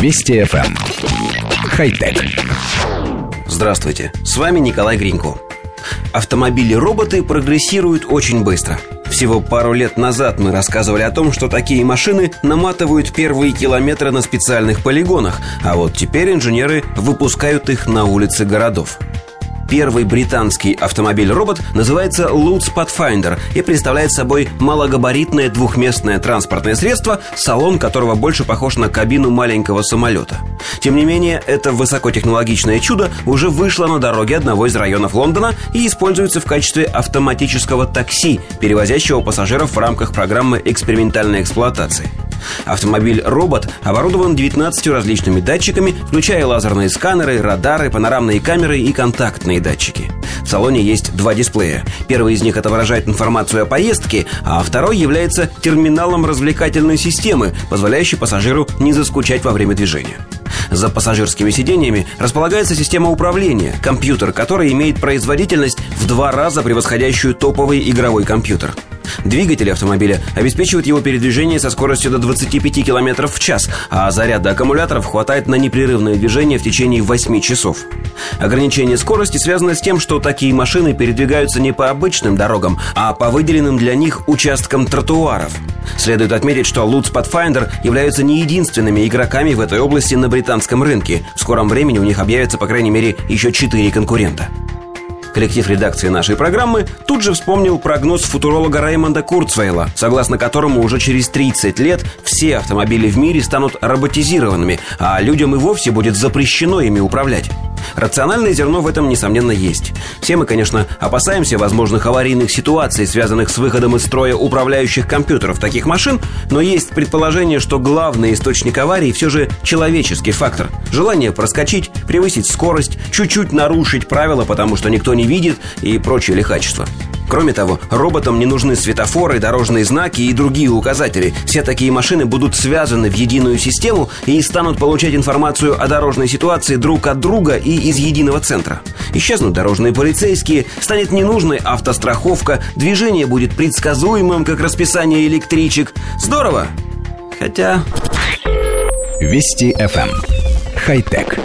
Вести FM. Эм. Хай-тек. Здравствуйте, с вами Николай Гринько. Автомобили-роботы прогрессируют очень быстро. Всего пару лет назад мы рассказывали о том, что такие машины наматывают первые километры на специальных полигонах, а вот теперь инженеры выпускают их на улицы городов. Первый британский автомобиль-робот называется Lutz Pathfinder и представляет собой малогабаритное двухместное транспортное средство, салон которого больше похож на кабину маленького самолета. Тем не менее, это высокотехнологичное чудо уже вышло на дороге одного из районов Лондона и используется в качестве автоматического такси, перевозящего пассажиров в рамках программы экспериментальной эксплуатации. Автомобиль-робот оборудован 19 различными датчиками, включая лазерные сканеры, радары, панорамные камеры и контактные датчики. В салоне есть два дисплея. Первый из них отображает информацию о поездке, а второй является терминалом развлекательной системы, позволяющей пассажиру не заскучать во время движения. За пассажирскими сиденьями располагается система управления, компьютер, который имеет производительность в два раза превосходящую топовый игровой компьютер – Двигатели автомобиля обеспечивают его передвижение со скоростью до 25 км в час, а заряда аккумуляторов хватает на непрерывное движение в течение 8 часов. Ограничение скорости связано с тем, что такие машины передвигаются не по обычным дорогам, а по выделенным для них участкам тротуаров. Следует отметить, что Lutz Pathfinder являются не единственными игроками в этой области на британском рынке. В скором времени у них объявятся, по крайней мере, еще четыре конкурента. Коллектив редакции нашей программы тут же вспомнил прогноз футуролога Реймонда Курцвейла, согласно которому уже через 30 лет все автомобили в мире станут роботизированными, а людям и вовсе будет запрещено ими управлять. Рациональное зерно в этом, несомненно, есть. Все мы, конечно, опасаемся возможных аварийных ситуаций, связанных с выходом из строя управляющих компьютеров таких машин, но есть предположение, что главный источник аварий все же человеческий фактор. Желание проскочить, превысить скорость, чуть-чуть нарушить правила, потому что никто не видит и прочее лихачество. Кроме того, роботам не нужны светофоры, дорожные знаки и другие указатели. Все такие машины будут связаны в единую систему и станут получать информацию о дорожной ситуации друг от друга и из единого центра. Исчезнут дорожные полицейские, станет ненужной автостраховка, движение будет предсказуемым, как расписание электричек. Здорово! Хотя... Вести FM. Эм. Хай-тек.